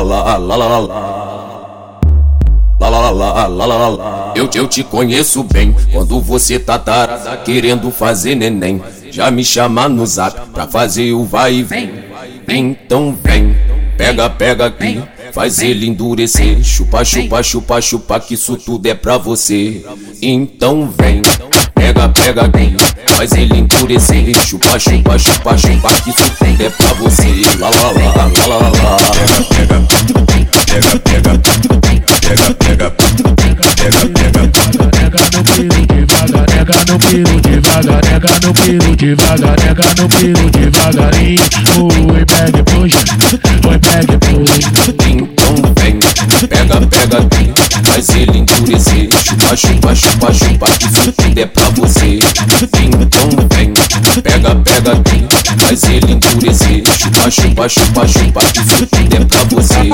lá lá lá lá. Eu, eu te conheço bem quando você tá tarada querendo fazer neném. Já me chama no zap pra fazer o vai e vem. Então vem, pega, pega aqui. Faz ele endurecer, chupa, chupa, chupa, chupa, que isso tudo é pra você. Então vem, pega, pega aqui. Faz ele endurecer, chupa, chupa, chupa, chupa, que isso tudo é pra você. Lá, lá, lá, lá, lá, lá. Pega, pega, pega, pega, pega, pega, pega, pega, Nega no piro devagar, nega no piro devagar, nega no piro devagarinho. Oi, pega e puxa, oi, pega e puxa. Então vem, pega, pega. Faz ele endurecer, chupa, chupa, chupa, chupa, que tudo é pra você. Então vem, pega, pega. Faz ele endurecer, chupa, chupa, chupa, chupa, que tudo é pra você.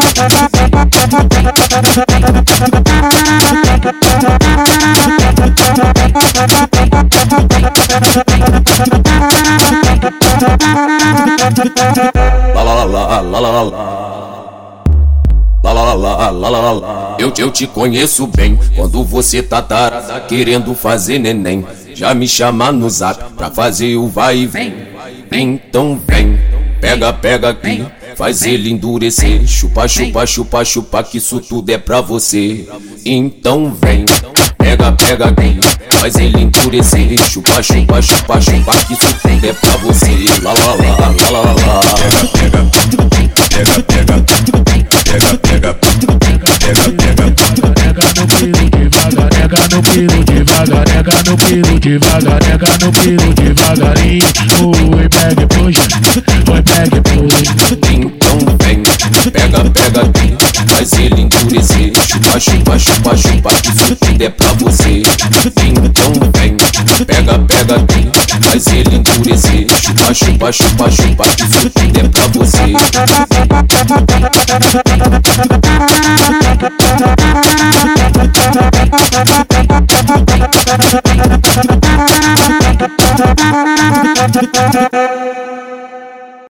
Eu, eu te conheço bem quando você tá tarada querendo fazer neném. Já me chama no zap pra fazer o vai e vem. Então vem, pega, pega aqui. Faz ele endurecer, chupa, chupa, chupa, chupa, que isso tudo é pra você. Então vem, pega, pega aqui. Faz ele endurecer, chupa, chupa, chupa, chupa, que isso tudo é pra você. Lá, lá, lá, lá, lá, lá, pega, pega, pega, pega, pega, pega, pega. Nega no piro devagar, nega no piro devagar, nega no piro devagarinho. Oi, pega e puxa, oi, pega e puxa. Pega, pega faz ele endurecer, chupa, chupa, chupa, chupa, tudo é pra você. Então vem, pega, pega faz ele endurecer, chupa, chupa, chupa, chupa, tudo é pra você.